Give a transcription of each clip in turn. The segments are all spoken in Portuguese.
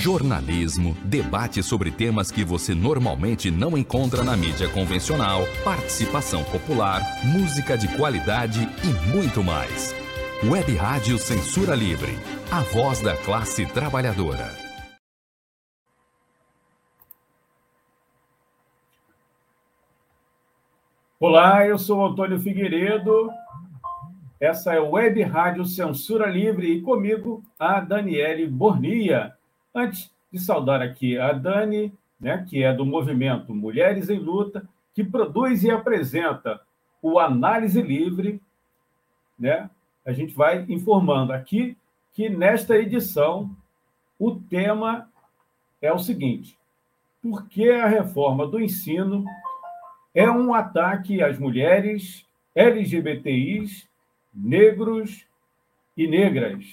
jornalismo, debate sobre temas que você normalmente não encontra na mídia convencional, participação popular, música de qualidade e muito mais. Web Rádio Censura Livre, a voz da classe trabalhadora. Olá, eu sou Antônio Figueiredo. Essa é Web Rádio Censura Livre e comigo a Daniele Bornia. Antes de saudar aqui a Dani, né, que é do movimento Mulheres em Luta, que produz e apresenta o Análise Livre, né, a gente vai informando aqui que nesta edição o tema é o seguinte: por que a reforma do ensino é um ataque às mulheres, LGBTIs, negros e negras?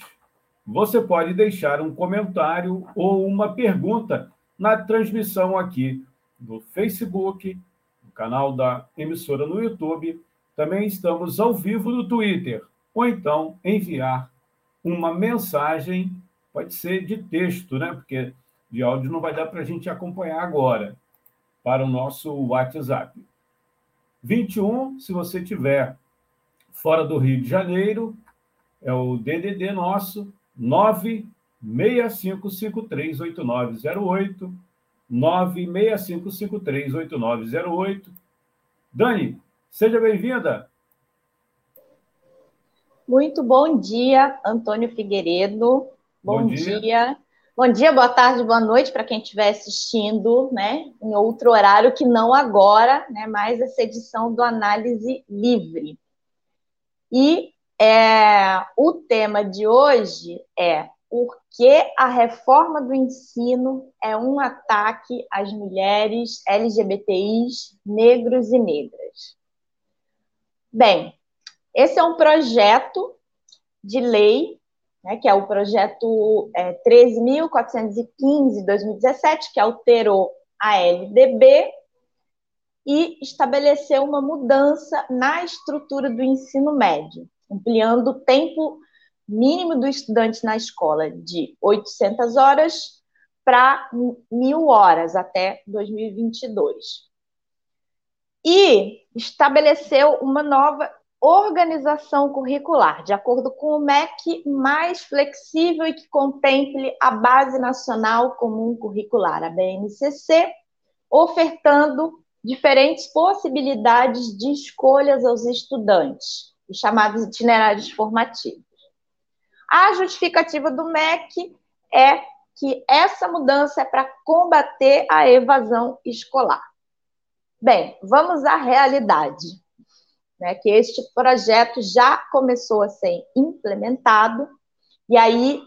Você pode deixar um comentário ou uma pergunta na transmissão aqui no Facebook, no canal da emissora no YouTube. Também estamos ao vivo no Twitter ou então enviar uma mensagem, pode ser de texto, né? Porque de áudio não vai dar para a gente acompanhar agora, para o nosso WhatsApp. 21, se você tiver fora do Rio de Janeiro, é o DDD nosso, 965538908, 965538908. Dani, seja bem-vinda. Muito bom dia, Antônio Figueiredo. Bom, bom dia. dia. Bom dia, boa tarde, boa noite para quem estiver assistindo, né, em outro horário que não agora, né, mais essa edição do Análise Livre. E é, o tema de hoje é por que a reforma do ensino é um ataque às mulheres LGBTIs, negros e negras. Bem, esse é um projeto de lei, né, que é o projeto é, 13.415-2017, que alterou a LDB e estabeleceu uma mudança na estrutura do ensino médio, ampliando o tempo mínimo do estudante na escola de 800 horas para mil horas até 2022. E estabeleceu uma nova organização curricular, de acordo com o MEC, mais flexível e que contemple a Base Nacional Comum Curricular, a BNCC, ofertando diferentes possibilidades de escolhas aos estudantes, os chamados itinerários formativos. A justificativa do MEC é que essa mudança é para combater a evasão escolar. Bem, vamos à realidade né, que este projeto já começou a ser implementado, e aí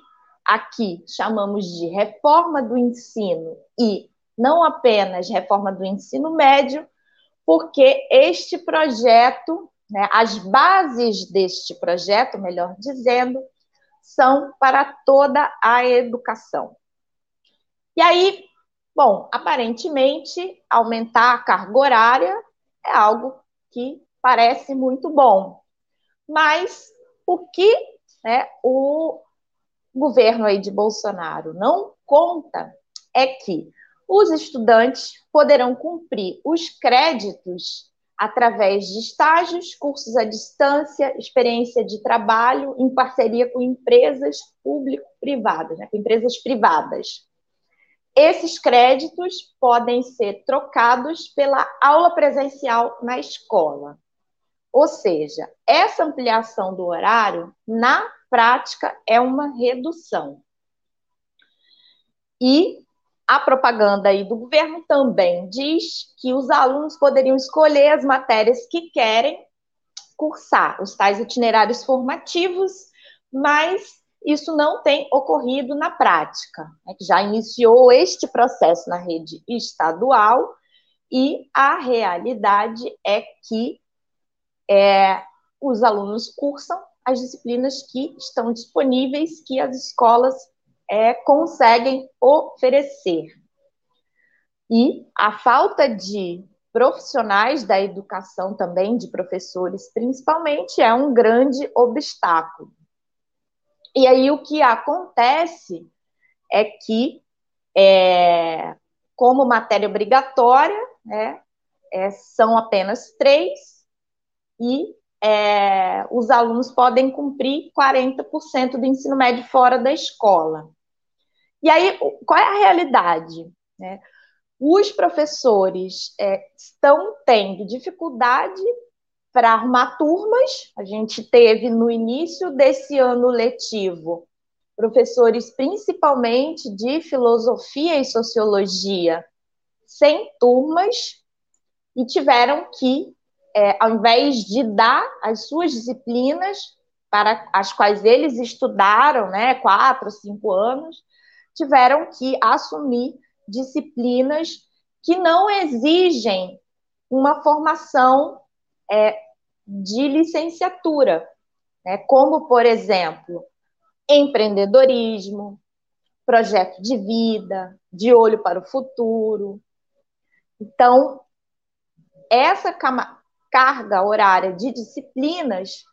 aqui chamamos de reforma do ensino e não apenas reforma do ensino médio, porque este projeto, né, as bases deste projeto, melhor dizendo, são para toda a educação. E aí, bom, aparentemente, aumentar a carga horária é algo que parece muito bom. Mas o que né, o governo aí de Bolsonaro não conta é que os estudantes poderão cumprir os créditos através de estágios, cursos à distância, experiência de trabalho em parceria com empresas público-privadas, né, com empresas privadas. Esses créditos podem ser trocados pela aula presencial na escola. Ou seja, essa ampliação do horário, na prática, é uma redução. E a propaganda aí do governo também diz que os alunos poderiam escolher as matérias que querem cursar, os tais itinerários formativos, mas isso não tem ocorrido na prática, né, já iniciou este processo na rede estadual, e a realidade é que é, os alunos cursam as disciplinas que estão disponíveis, que as escolas é, conseguem oferecer. E a falta de profissionais da educação também, de professores principalmente, é um grande obstáculo. E aí o que acontece é que é, como matéria obrigatória, né, é, são apenas três, e é, os alunos podem cumprir 40% do ensino médio fora da escola. E aí, qual é a realidade? Né? Os professores é, estão tendo dificuldade para arrumar turmas. A gente teve no início desse ano letivo professores principalmente de filosofia e sociologia sem turmas e tiveram que, é, ao invés de dar as suas disciplinas para as quais eles estudaram, né, quatro, cinco anos, tiveram que assumir disciplinas que não exigem uma formação é, de licenciatura, né? como, por exemplo, empreendedorismo, projeto de vida, de olho para o futuro. Então, essa carga horária de disciplinas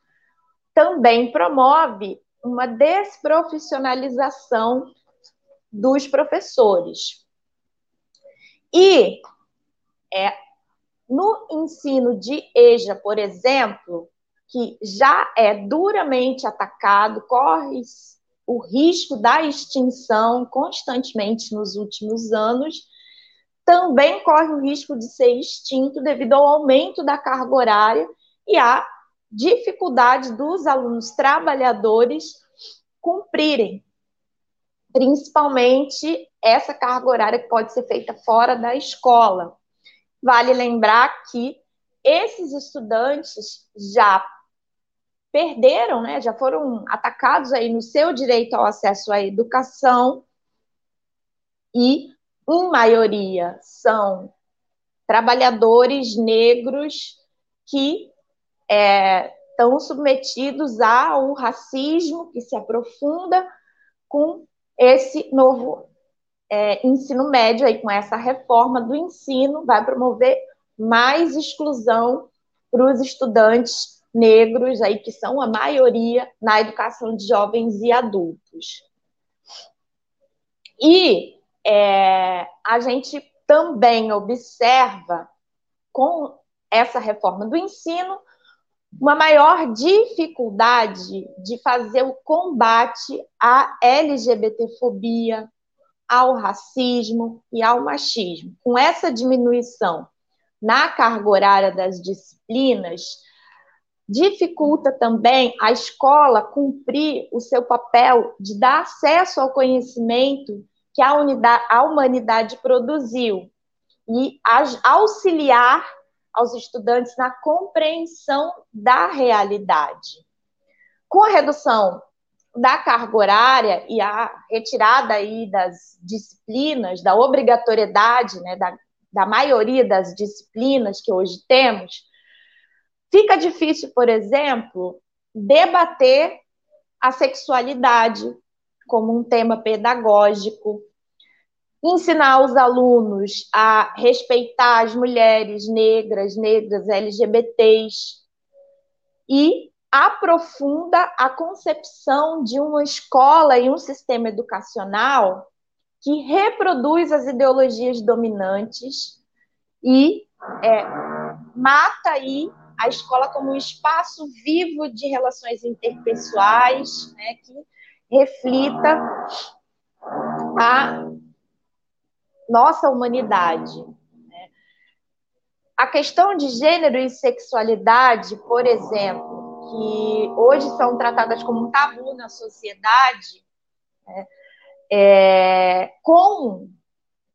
também promove uma desprofissionalização dos professores. E é, no ensino de EJA, por exemplo, que já é duramente atacado, corre o risco da extinção constantemente nos últimos anos, também corre o risco de ser extinto devido ao aumento da carga horária e à dificuldade dos alunos trabalhadores cumprirem, principalmente essa carga horária que pode ser feita fora da escola. Vale lembrar que esses estudantes já perderam, né, já foram atacados aí no seu direito ao acesso à educação e, em maioria, são trabalhadores negros que é, estão submetidos ao racismo que se aprofunda com esse novo é, ensino médio aí com essa reforma do ensino vai promover mais exclusão para os estudantes negros aí que são a maioria na educação de jovens e adultos. E é, a gente também observa com essa reforma do ensino uma maior dificuldade de fazer o combate à LGBTfobia, ao racismo e ao machismo. Com essa diminuição na carga horária das disciplinas, dificulta também a escola cumprir o seu papel de dar acesso ao conhecimento que a, unidade, a humanidade produziu e auxiliar aos estudantes na compreensão da realidade. Com a redução da carga horária e a retirada aí das disciplinas, da obrigatoriedade, né, da, da maioria das disciplinas que hoje temos, fica difícil, por exemplo, debater a sexualidade como um tema pedagógico, ensinar os alunos a respeitar as mulheres negras, negras, LGBTs e aprofunda a concepção de uma escola e um sistema educacional que reproduz as ideologias dominantes e é, mata aí a escola como um espaço vivo de relações interpessoais, né, que reflita a nossa humanidade. Né? A questão de gênero e sexualidade, por exemplo, que hoje são tratadas como um tabu na sociedade, né? é, com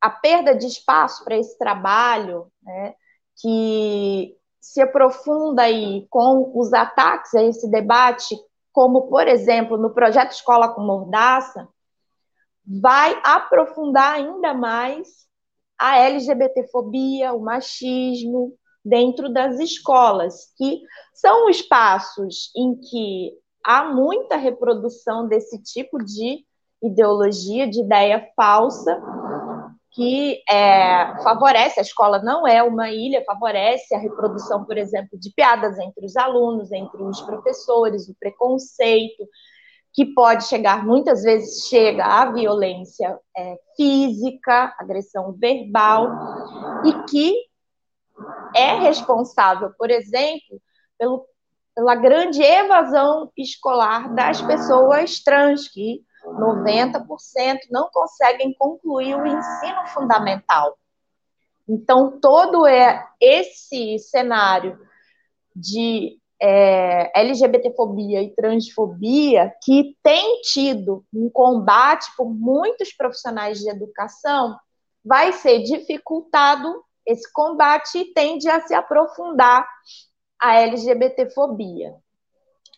a perda de espaço para esse trabalho, né? que se aprofunda aí com os ataques a esse debate, como, por exemplo, no projeto Escola com Mordaça, vai aprofundar ainda mais a LGBTfobia, o machismo dentro das escolas, que são espaços em que há muita reprodução desse tipo de ideologia, de ideia falsa, que é, favorece, a escola não é uma ilha, favorece a reprodução, por exemplo, de piadas entre os alunos, entre os professores, o preconceito, que pode chegar, muitas vezes chega à violência é, física, agressão verbal, e que é responsável, por exemplo, pelo, pela grande evasão escolar das pessoas trans, que 90% não conseguem concluir o ensino fundamental. Então, todo é esse cenário de é, LGBTfobia e transfobia que tem tido um combate por muitos profissionais de educação, vai ser dificultado esse combate e tende a se aprofundar a LGBTfobia.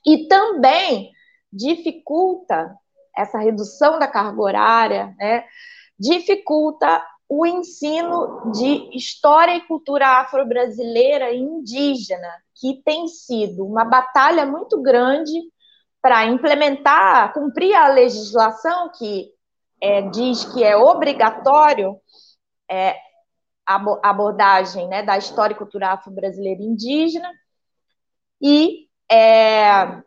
E também dificulta essa redução da carga horária, né, dificulta o ensino de história e cultura afro-brasileira e indígena, que tem sido uma batalha muito grande para implementar, cumprir a legislação que é, diz que é obrigatório é, a abordagem né, da história e cultura afro-brasileira e indígena, e é,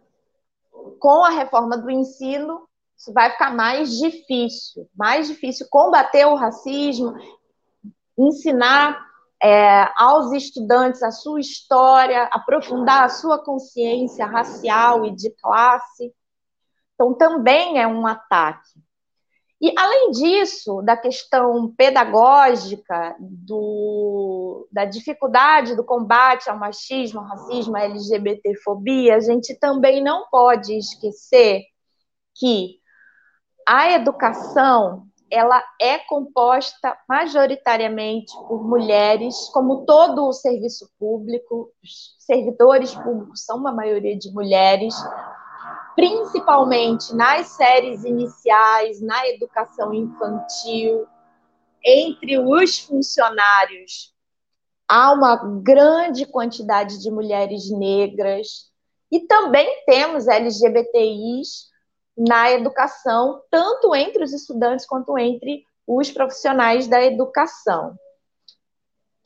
com a reforma do ensino, isso vai ficar mais difícil, mais difícil combater o racismo, ensinar é, aos estudantes a sua história, aprofundar a sua consciência racial e de classe. Então, também é um ataque. E, além disso, da questão pedagógica, do, da dificuldade do combate ao machismo, ao racismo, à LGBTfobia, a gente também não pode esquecer que a educação ela é composta majoritariamente por mulheres, como todo o serviço público, os servidores públicos são uma maioria de mulheres, principalmente nas séries iniciais, na educação infantil, entre os funcionários há uma grande quantidade de mulheres negras. E também temos LGBTIs na educação, tanto entre os estudantes quanto entre os profissionais da educação.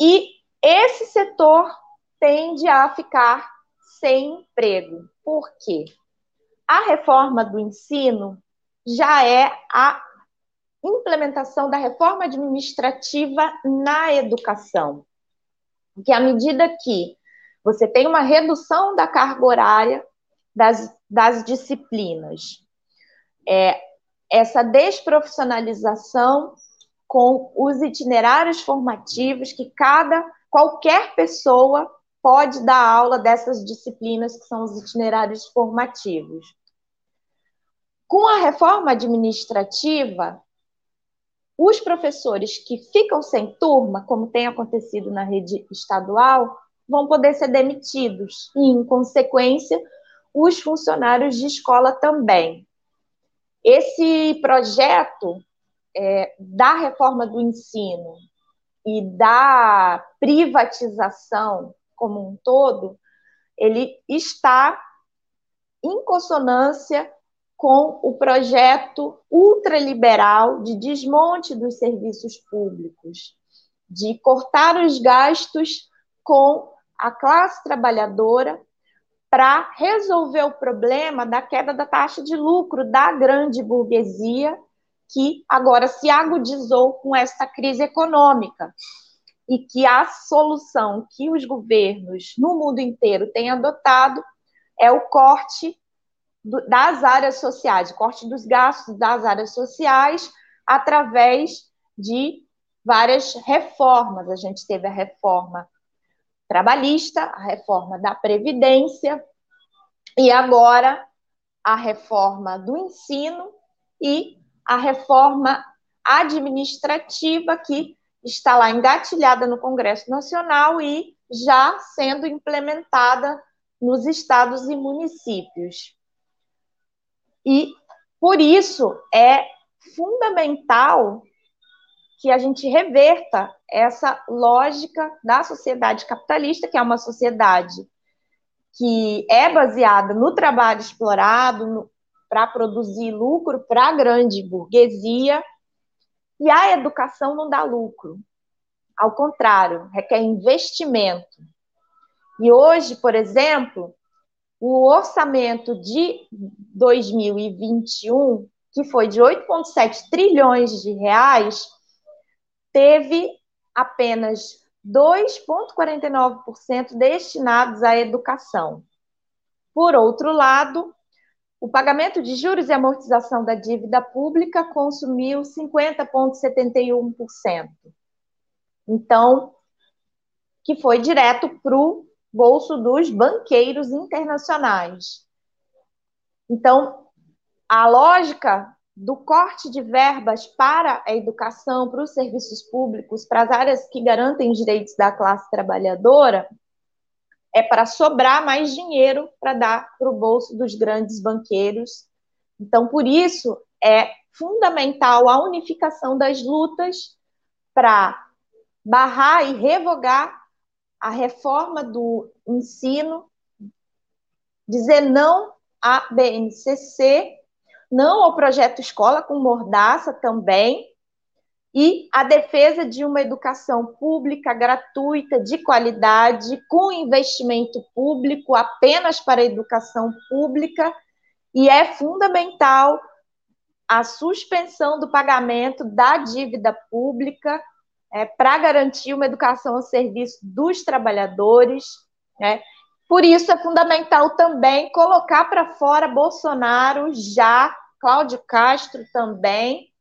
E esse setor tende a ficar sem emprego. Por quê? A reforma do ensino já é a implementação da reforma administrativa na educação. Que à medida que você tem uma redução da carga horária das, das disciplinas, é, essa desprofissionalização com os itinerários formativos que cada qualquer pessoa pode dar aula dessas disciplinas que são os itinerários formativos. Com a reforma administrativa, os professores que ficam sem turma, como tem acontecido na rede estadual, vão poder ser demitidos e, em consequência, os funcionários de escola também. Esse projeto é, da reforma do ensino e da privatização como um todo, ele está em consonância com o projeto ultraliberal de desmonte dos serviços públicos, de cortar os gastos com a classe trabalhadora para resolver o problema da queda da taxa de lucro da grande burguesia, que agora se agudizou com essa crise econômica. E que a solução que os governos no mundo inteiro têm adotado é o corte das áreas sociais, o corte dos gastos das áreas sociais através de várias reformas. A gente teve a reforma trabalhista, a reforma da Previdência, e agora a reforma do ensino e a reforma administrativa que está lá engatilhada no Congresso Nacional e já sendo implementada nos estados e municípios. E por isso é fundamental que a gente reverta essa lógica da sociedade capitalista, que é uma sociedade que é baseada no trabalho explorado para produzir lucro para a grande burguesia, e a educação não dá lucro. Ao contrário, requer investimento. E hoje, por exemplo, o orçamento de 2021, que foi de 8,7 trilhões de reais, teve apenas 2,49% destinados à educação. Por outro lado, o pagamento de juros e amortização da dívida pública consumiu 50,71%. Então, que foi direto para o bolso dos banqueiros internacionais. Então, a lógica do corte de verbas para a educação, para os serviços públicos, para as áreas que garantem os direitos da classe trabalhadora, é para sobrar mais dinheiro para dar para o bolso dos grandes banqueiros. Então, por isso, é fundamental a unificação das lutas para barrar e revogar a reforma do ensino, dizer não à BNCC não ao projeto escola com mordaça também, e a defesa de uma educação pública gratuita, de qualidade, com investimento público apenas para a educação pública, e é fundamental a suspensão do pagamento da dívida pública é, para garantir uma educação ao serviço dos trabalhadores. Né? Por isso é fundamental também colocar para fora Bolsonaro já Cláudio Castro também,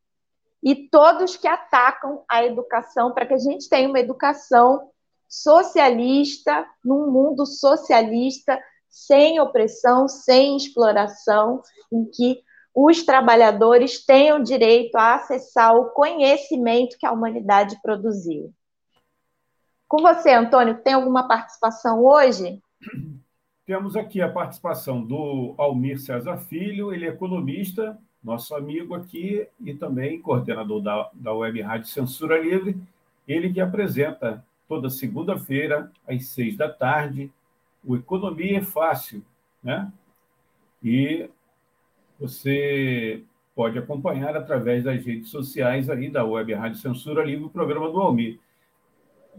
e todos que atacam a educação, para que a gente tenha uma educação socialista, num mundo socialista, sem opressão, sem exploração, em que os trabalhadores tenham direito a acessar o conhecimento que a humanidade produziu. Com você, Antônio, tem alguma participação hoje? Temos aqui a participação do Almir César Filho, ele é economista, nosso amigo aqui e também coordenador da, da Web Rádio Censura Livre, ele que apresenta toda segunda-feira, às seis da tarde, o Economia é Fácil, né? E você pode acompanhar através das redes sociais aí da Web Rádio Censura Livre o programa do Almir.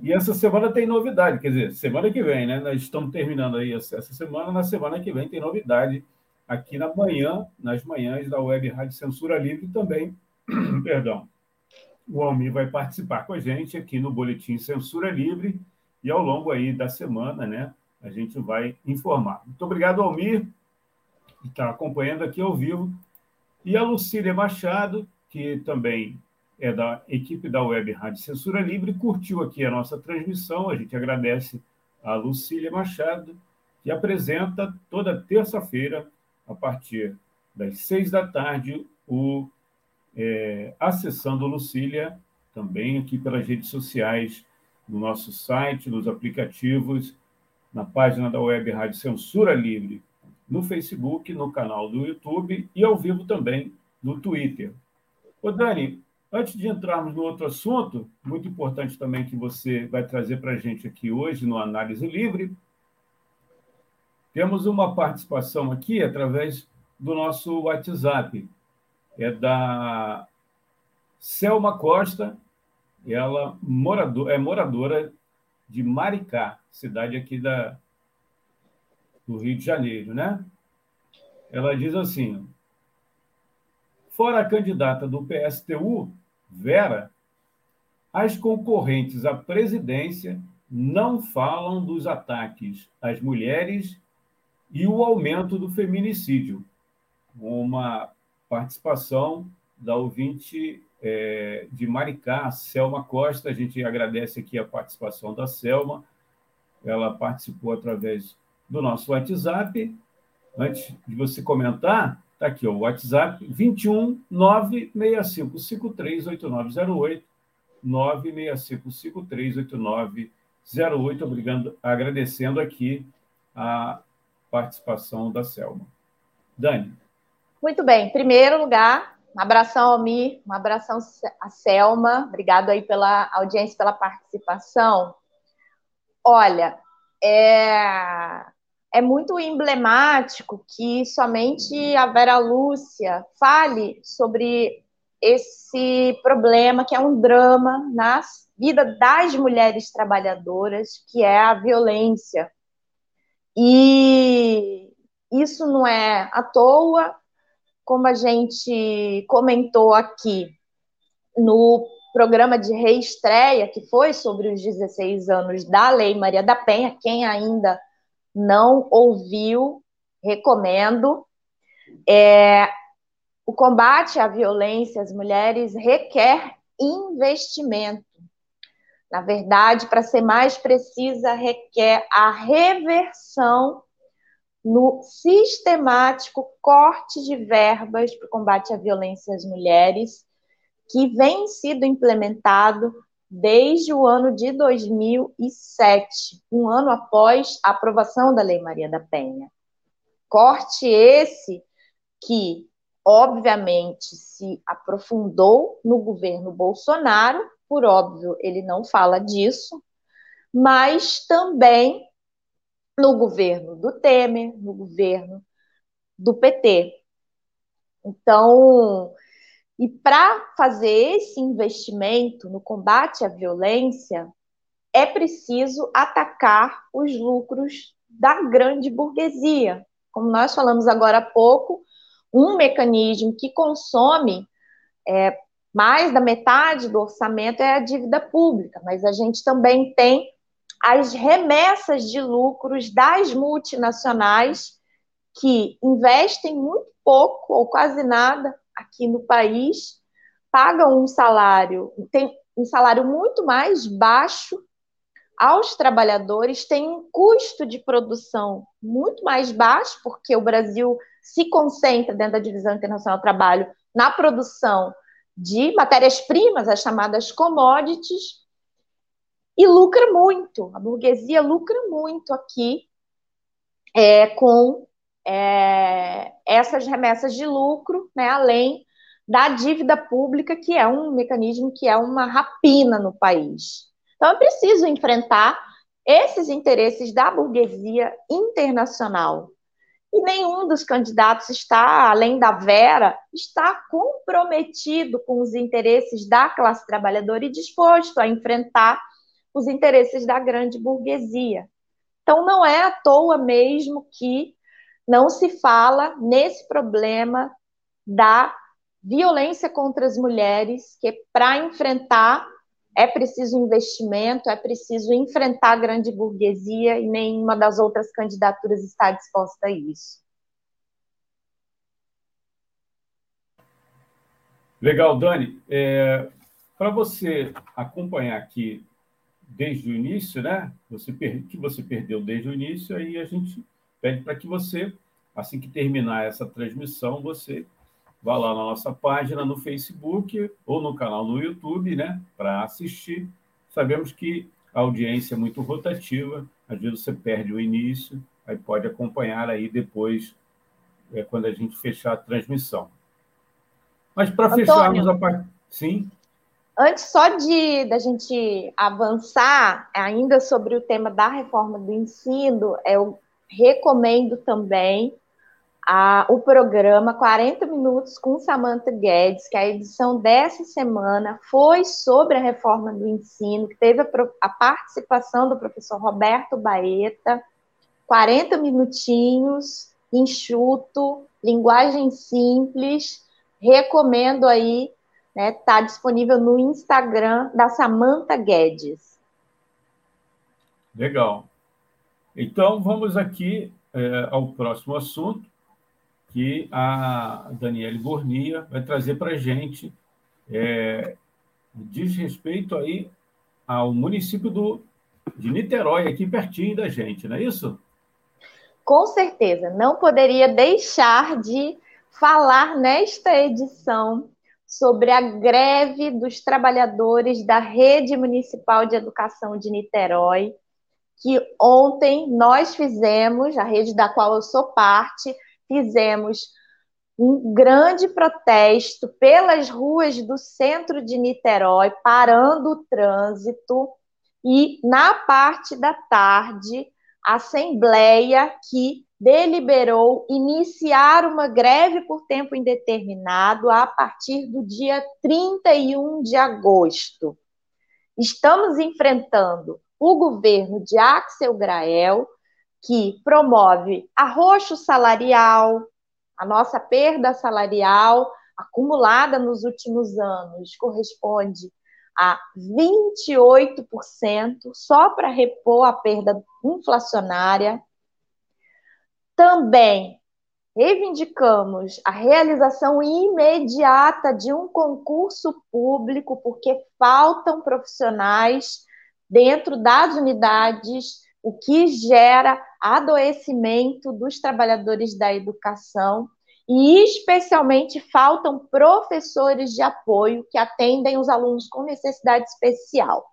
E essa semana tem novidade, quer dizer, semana que vem, né? Nós estamos terminando aí essa semana, na semana que vem tem novidade aqui na manhã, nas manhãs da Web Rádio Censura Livre também. Perdão. O Almir vai participar com a gente aqui no Boletim Censura Livre e ao longo aí da semana, né? A gente vai informar. Muito obrigado, Almir, que está acompanhando aqui ao vivo. E a Lucília Machado, que também é da equipe da Web Rádio Censura Livre, curtiu aqui a nossa transmissão. A gente agradece a Lucília Machado, que apresenta toda terça-feira, a partir das seis da tarde, o é, Acessando Lucília, também aqui pelas redes sociais, no nosso site, nos aplicativos, na página da Web Rádio Censura Livre, no Facebook, no canal do YouTube e ao vivo também no Twitter. Ô, Dani, Antes de entrarmos no outro assunto, muito importante também que você vai trazer para a gente aqui hoje no Análise Livre, temos uma participação aqui através do nosso WhatsApp. É da Selma Costa, ela morador, é moradora de Maricá, cidade aqui da, do Rio de Janeiro, né? Ela diz assim: fora a candidata do PSTU, Vera, as concorrentes à presidência não falam dos ataques às mulheres e o aumento do feminicídio. Uma participação da ouvinte é, de Maricá, Selma Costa. A gente agradece aqui a participação da Selma. Ela participou através do nosso WhatsApp. Antes de você comentar, Está aqui o WhatsApp, 21 965538908, 965538908, obrigando, agradecendo aqui a participação da Selma. Dani. Muito bem. Em primeiro lugar, um abração ao Mi, um abração a Selma. Obrigado aí pela audiência, pela participação. Olha, é é muito emblemático que somente a Vera Lúcia fale sobre esse problema que é um drama na vida das mulheres trabalhadoras, que é a violência. E isso não é à toa, como a gente comentou aqui no programa de reestreia, que foi sobre os 16 anos da Lei Maria da Penha. Quem ainda não ouviu, recomendo. É, o combate à violência às mulheres requer investimento. Na verdade, para ser mais precisa, requer a reversão no sistemático corte de verbas para o combate à violência às mulheres, que vem sido implementado desde o ano de 2007, um ano após a aprovação da Lei Maria da Penha. Corte esse que, obviamente, se aprofundou no governo Bolsonaro, por óbvio, ele não fala disso, mas também no governo do Temer, no governo do PT. Então, e para fazer esse investimento no combate à violência, é preciso atacar os lucros da grande burguesia. Como nós falamos agora há pouco, um mecanismo que consome é, mais da metade do orçamento é a dívida pública, mas a gente também tem as remessas de lucros das multinacionais que investem muito pouco ou quase nada aqui no país, pagam um salário, tem um salário muito mais baixo aos trabalhadores, tem um custo de produção muito mais baixo, porque o Brasil se concentra dentro da divisão internacional do trabalho na produção de matérias-primas, as chamadas commodities, e lucra muito. A burguesia lucra muito aqui é, com é, essas remessas de lucro, né, além da dívida pública, que é um mecanismo que é uma rapina no país. Então, é preciso enfrentar esses interesses da burguesia internacional. E nenhum dos candidatos está, além da Vera, está comprometido com os interesses da classe trabalhadora e disposto a enfrentar os interesses da grande burguesia. Então, não é à toa mesmo que não se fala nesse problema da violência contra as mulheres, que para enfrentar é preciso investimento, é preciso enfrentar a grande burguesia e nenhuma das outras candidaturas está disposta a isso. Legal, Dani. É, para você acompanhar aqui desde o início, né? Você que você perdeu desde o início, aí a gente pede para que você, assim que terminar essa transmissão, você vá lá na nossa página no Facebook ou no canal no YouTube, né, para assistir. Sabemos que a audiência é muito rotativa, às vezes você perde o início, aí pode acompanhar aí depois, é, quando a gente fechar a transmissão. Mas para fecharmos a parte. Sim. Antes só de da gente avançar ainda sobre o tema da reforma do ensino, eu recomendo também a, o programa 40 Minutos com Samantha Guedes, que a edição dessa semana foi sobre a reforma do ensino, que teve a, a participação do professor Roberto Baeta, 40 minutinhos, enxuto, linguagem simples, recomendo aí, né, tá disponível no Instagram da Samantha Guedes. Legal. Então, vamos aqui é, ao próximo assunto, que a Daniele Gornia vai trazer para a gente. É, diz respeito aí ao município do, de Niterói, aqui pertinho da gente, não é isso? Com certeza, não poderia deixar de falar nesta edição sobre a greve dos trabalhadores da Rede Municipal de Educação de Niterói, que ontem nós fizemos, a rede da qual eu sou parte, fizemos um grande protesto pelas ruas do centro de Niterói, parando o trânsito, e na parte da tarde, a Assembleia que deliberou iniciar uma greve por tempo indeterminado a partir do dia 31 de agosto. Estamos enfrentando o governo de Axel Grael, que promove arroxo salarial, a nossa perda salarial acumulada nos últimos anos corresponde a 28%, só para repor a perda inflacionária. Também reivindicamos a realização imediata de um concurso público, porque faltam profissionais dentro das unidades, o que gera adoecimento dos trabalhadores da educação e especialmente faltam professores de apoio que atendem os alunos com necessidade especial.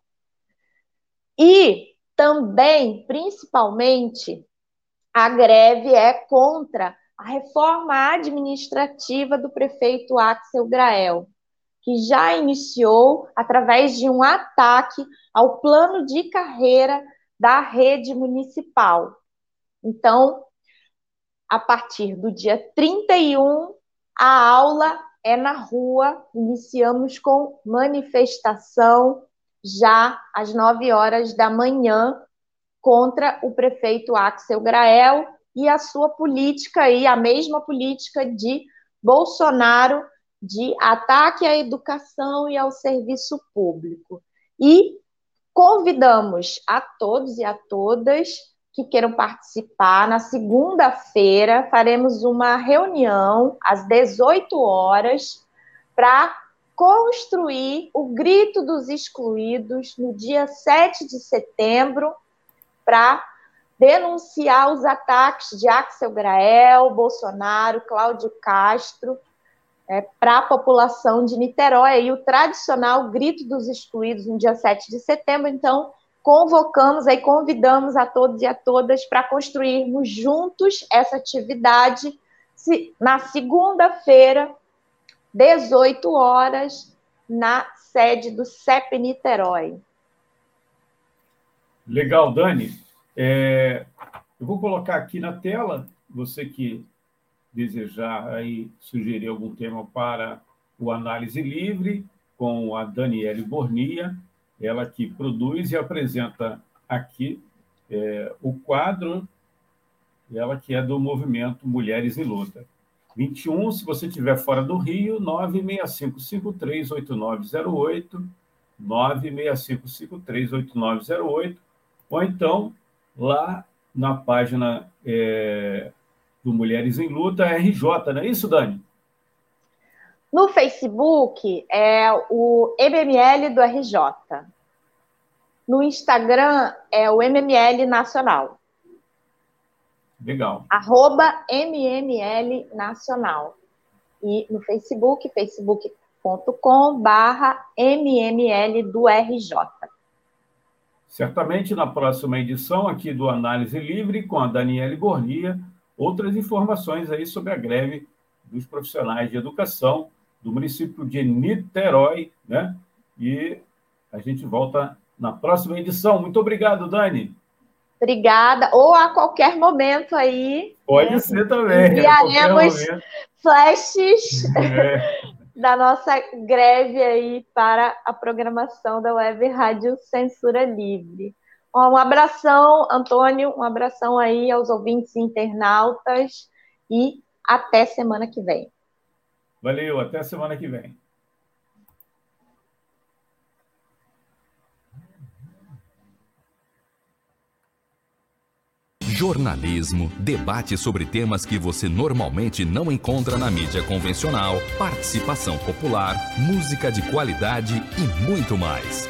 E também, principalmente, a greve é contra a reforma administrativa do prefeito Axel Grael, que já iniciou através de um ataque ao plano de carreira da rede municipal. Então, a partir do dia 31, a aula é na rua, iniciamos com manifestação já às 9 horas da manhã contra o prefeito Axel Grael e a sua política e a mesma política de Bolsonaro de ataque à educação e ao serviço público. E convidamos a todos e a todas que queiram participar. Na segunda-feira faremos uma reunião às 18 horas para construir o grito dos excluídos no dia 7 de setembro para denunciar os ataques de Axel Grael, Bolsonaro, Cláudio Castro é, para a população de Niterói, e o tradicional Grito dos Excluídos no dia 7 de setembro. Então, convocamos aí, convidamos a todos e a todas para construirmos juntos essa atividade na segunda-feira, 18 horas, na sede do CEP Niterói. Legal, Dani. É, eu vou colocar aqui na tela, você que desejar aí sugerir algum tema para o Análise Livre, com a Daniele Bornia, ela que produz e apresenta aqui é, o quadro, ela que é do movimento Mulheres em Luta. 21, se você estiver fora do Rio, 965538908, 965538908, ou então lá na página é, do Mulheres em Luta, RJ, não é isso, Dani? No Facebook é o MML do RJ. No Instagram é o MML Nacional. Legal. Arroba MML Nacional. E no Facebook, facebook.com barra MML do RJ. Certamente na próxima edição aqui do Análise Livre, com a Daniele Gornia, outras informações aí sobre a greve dos profissionais de educação do município de Niterói, né? E a gente volta na próxima edição. Muito obrigado, Dani. Obrigada. Ou a qualquer momento aí. Pode né? ser também. Enviaremos flashes é. da nossa greve aí para a programação da Web Rádio Censura Livre. Um abração, Antônio, um abração aí aos ouvintes internautas e até semana que vem. Valeu, até semana que vem. jornalismo, debate sobre temas que você normalmente não encontra na mídia convencional, participação popular, música de qualidade e muito mais.